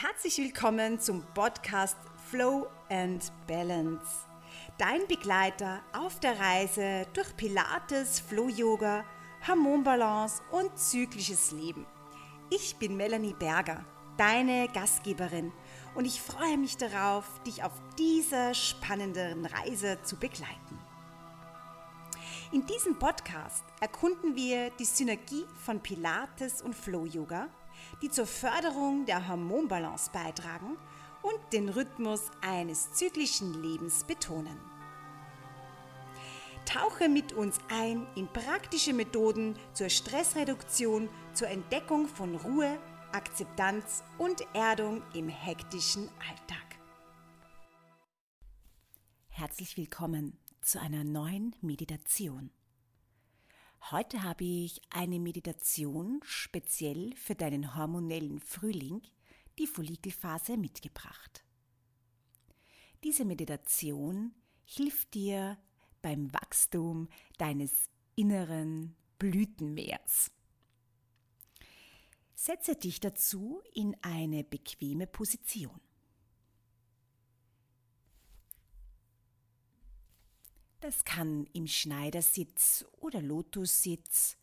Herzlich willkommen zum Podcast Flow and Balance. Dein Begleiter auf der Reise durch Pilates, Flow Yoga, Hormonbalance und zyklisches Leben. Ich bin Melanie Berger, deine Gastgeberin und ich freue mich darauf, dich auf dieser spannenden Reise zu begleiten. In diesem Podcast erkunden wir die Synergie von Pilates und Flow Yoga die zur Förderung der Hormonbalance beitragen und den Rhythmus eines zyklischen Lebens betonen. Tauche mit uns ein in praktische Methoden zur Stressreduktion, zur Entdeckung von Ruhe, Akzeptanz und Erdung im hektischen Alltag. Herzlich willkommen zu einer neuen Meditation. Heute habe ich eine Meditation speziell für deinen hormonellen Frühling, die Follikelphase, mitgebracht. Diese Meditation hilft dir beim Wachstum deines inneren Blütenmeers. Setze dich dazu in eine bequeme Position. Das kann im Schneidersitz oder Lotussitz,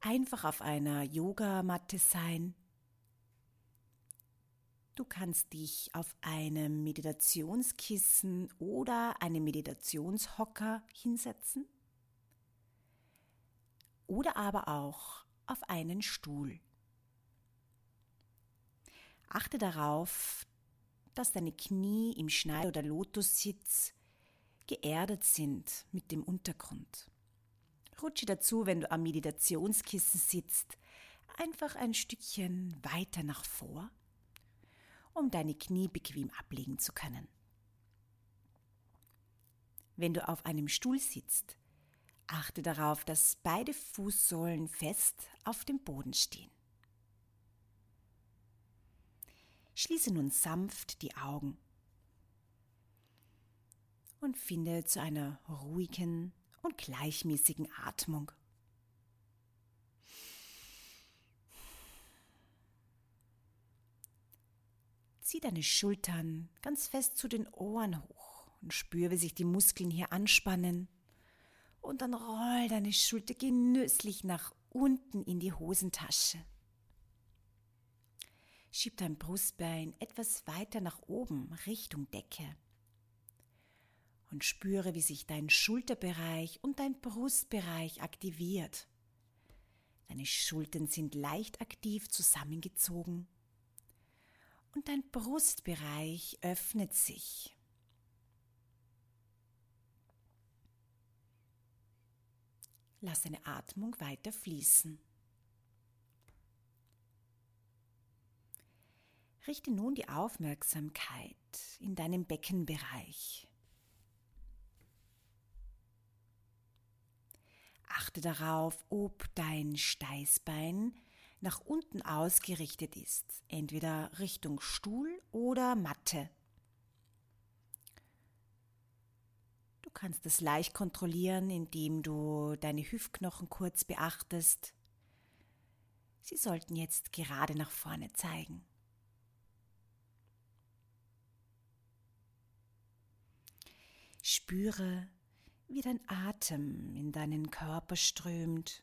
einfach auf einer Yogamatte sein. Du kannst dich auf einem Meditationskissen oder einem Meditationshocker hinsetzen oder aber auch auf einen Stuhl. Achte darauf, dass deine Knie im Schneid- oder Lotussitz geerdet sind mit dem Untergrund. Rutsche dazu, wenn du am Meditationskissen sitzt, einfach ein Stückchen weiter nach vor, um deine Knie bequem ablegen zu können. Wenn du auf einem Stuhl sitzt, achte darauf, dass beide Fußsohlen fest auf dem Boden stehen. Schließe nun sanft die Augen und finde zu einer ruhigen und gleichmäßigen Atmung. Zieh deine Schultern ganz fest zu den Ohren hoch und spür, wie sich die Muskeln hier anspannen. Und dann roll deine Schulter genüsslich nach unten in die Hosentasche. Schieb dein Brustbein etwas weiter nach oben Richtung Decke und spüre, wie sich dein Schulterbereich und dein Brustbereich aktiviert. Deine Schultern sind leicht aktiv zusammengezogen und dein Brustbereich öffnet sich. Lass deine Atmung weiter fließen. Richte nun die Aufmerksamkeit in deinem Beckenbereich. Achte darauf, ob dein Steißbein nach unten ausgerichtet ist, entweder Richtung Stuhl oder Matte. Du kannst das leicht kontrollieren, indem du deine Hüftknochen kurz beachtest. Sie sollten jetzt gerade nach vorne zeigen. Spüre, wie dein Atem in deinen Körper strömt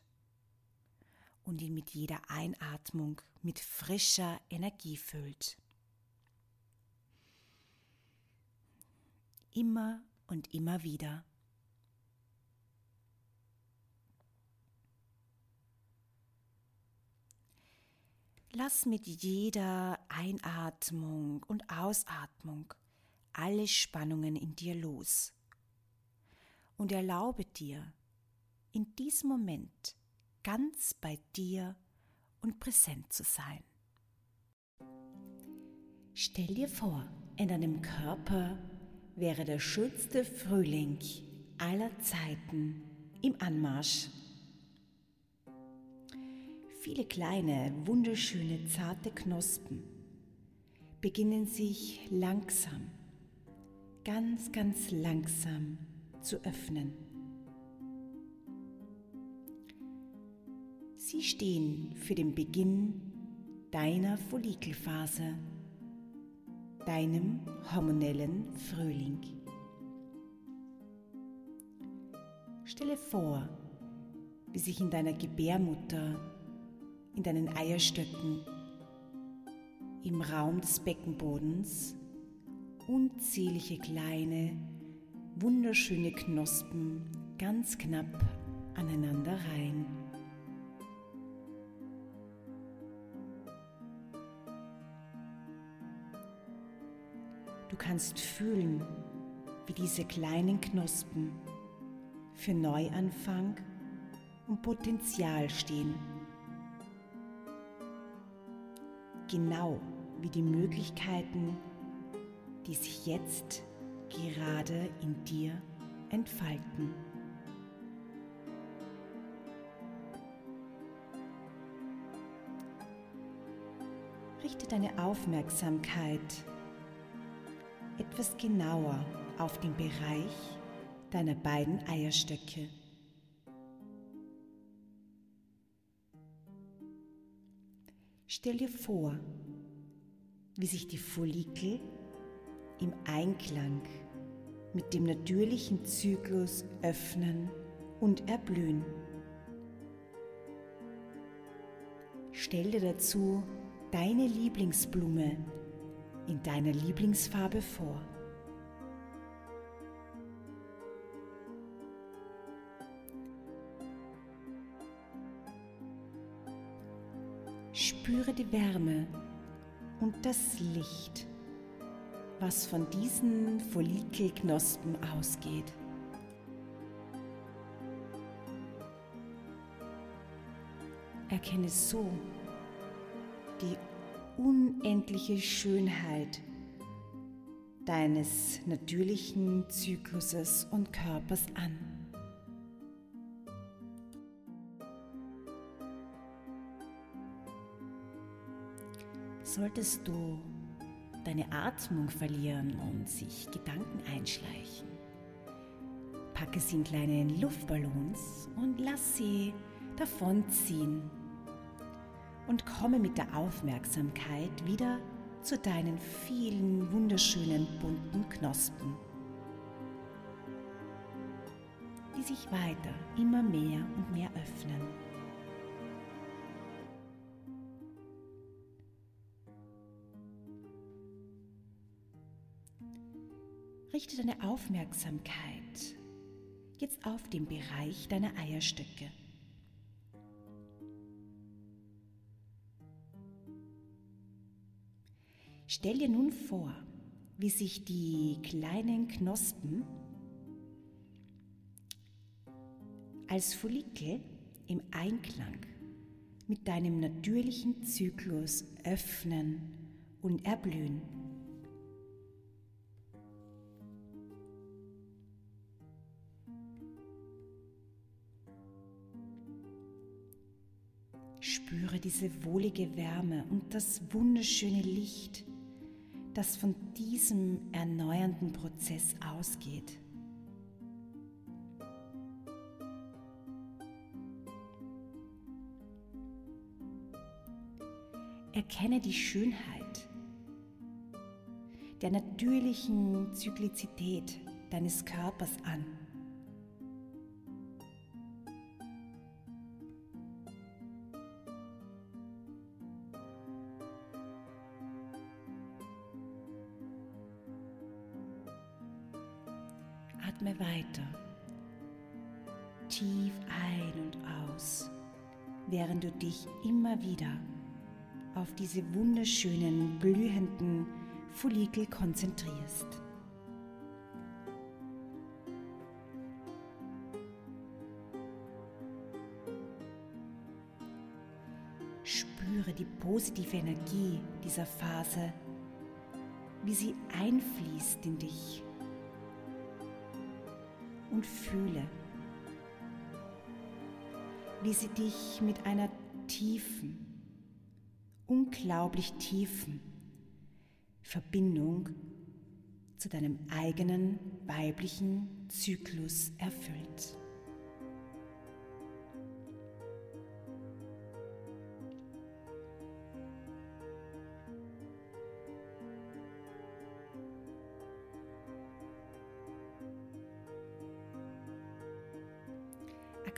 und ihn mit jeder Einatmung mit frischer Energie füllt. Immer und immer wieder. Lass mit jeder Einatmung und Ausatmung alle Spannungen in dir los und erlaube dir, in diesem Moment ganz bei dir und präsent zu sein. Stell dir vor, in deinem Körper wäre der schönste Frühling aller Zeiten im Anmarsch. Viele kleine, wunderschöne, zarte Knospen beginnen sich langsam, ganz, ganz langsam zu öffnen. Sie stehen für den Beginn deiner Follikelphase deinem hormonellen Frühling. Stelle vor, wie sich in deiner Gebärmutter, in deinen Eierstöcken, im Raum des Beckenbodens unzählige kleine, wunderschöne Knospen ganz knapp aneinander rein. Du kannst fühlen, wie diese kleinen Knospen für Neuanfang und Potenzial stehen. Genau wie die Möglichkeiten, die sich jetzt gerade in dir entfalten. Richte deine Aufmerksamkeit etwas genauer auf den Bereich deiner beiden Eierstöcke. Stell dir vor, wie sich die Follikel im Einklang mit dem natürlichen Zyklus öffnen und erblühen. Stell dir dazu deine Lieblingsblume in deiner Lieblingsfarbe vor. Spüre die Wärme und das Licht, was von diesen Follikelknospen ausgeht. Erkenne so die unendliche Schönheit deines natürlichen Zykluses und Körpers an. Solltest du deine Atmung verlieren und sich Gedanken einschleichen, packe sie in kleine Luftballons und lass sie davonziehen und komme mit der Aufmerksamkeit wieder zu deinen vielen wunderschönen bunten Knospen, die sich weiter immer mehr und mehr öffnen. Richte deine Aufmerksamkeit jetzt auf den Bereich deiner Eierstöcke. Stell dir nun vor, wie sich die kleinen Knospen als Follikel im Einklang mit deinem natürlichen Zyklus öffnen und erblühen. Spüre diese wohlige Wärme und das wunderschöne Licht das von diesem erneuernden Prozess ausgeht. Erkenne die Schönheit der natürlichen Zyklizität deines Körpers an. Atme weiter. Tief ein und aus, während du dich immer wieder auf diese wunderschönen, blühenden Follikel konzentrierst. Spüre die positive Energie dieser Phase, wie sie einfließt in dich und fühle, wie sie dich mit einer tiefen, unglaublich tiefen Verbindung zu deinem eigenen weiblichen Zyklus erfüllt.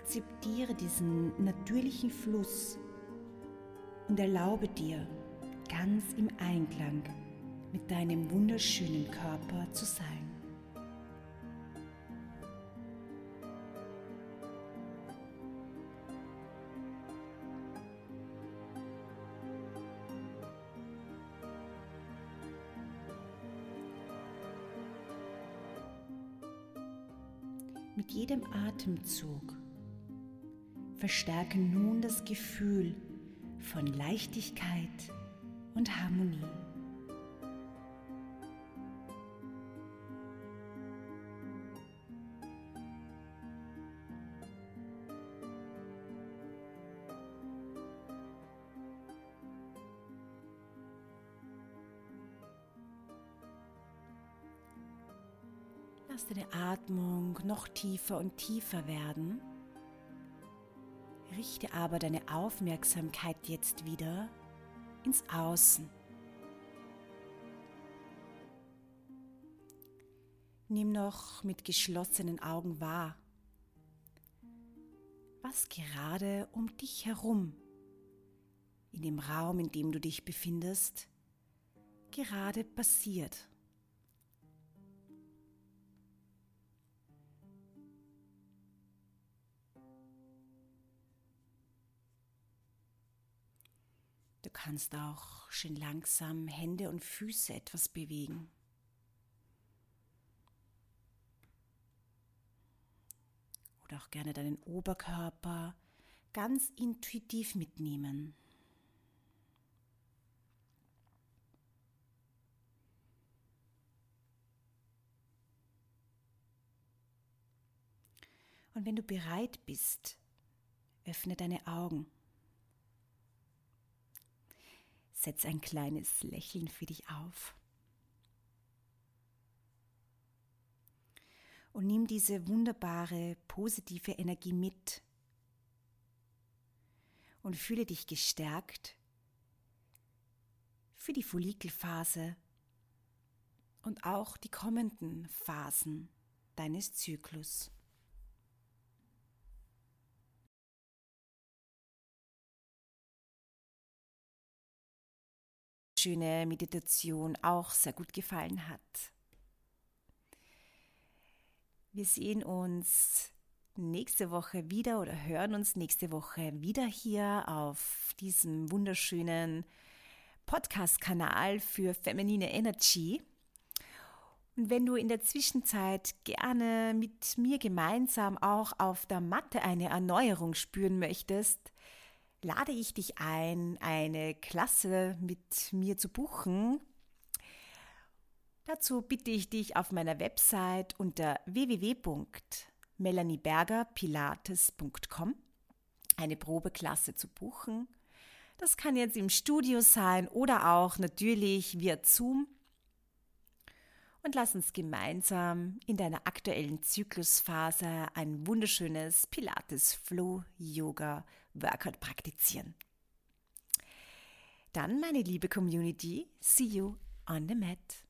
Akzeptiere diesen natürlichen Fluss und erlaube dir, ganz im Einklang mit deinem wunderschönen Körper zu sein. Mit jedem Atemzug verstärke nun das Gefühl von Leichtigkeit und Harmonie. Lass deine Atmung noch tiefer und tiefer werden. Richte aber deine Aufmerksamkeit jetzt wieder ins Außen. Nimm noch mit geschlossenen Augen wahr, was gerade um dich herum, in dem Raum, in dem du dich befindest, gerade passiert. Kannst auch schön langsam Hände und Füße etwas bewegen. Oder auch gerne deinen Oberkörper ganz intuitiv mitnehmen. Und wenn du bereit bist, öffne deine Augen. Setz ein kleines Lächeln für dich auf. Und nimm diese wunderbare, positive Energie mit und fühle dich gestärkt für die Follikelphase und auch die kommenden Phasen deines Zyklus. Schöne Meditation auch sehr gut gefallen hat. Wir sehen uns nächste Woche wieder oder hören uns nächste Woche wieder hier auf diesem wunderschönen Podcast-Kanal für Feminine Energy. Und wenn du in der Zwischenzeit gerne mit mir gemeinsam auch auf der Matte eine Erneuerung spüren möchtest, lade ich dich ein, eine Klasse mit mir zu buchen. Dazu bitte ich dich auf meiner Website unter www.melaniebergerpilates.com eine Probeklasse zu buchen. Das kann jetzt im Studio sein oder auch natürlich via Zoom. Und lass uns gemeinsam in deiner aktuellen Zyklusphase ein wunderschönes Pilates Flow Yoga Workout praktizieren. Dann, meine liebe Community, see you on the mat.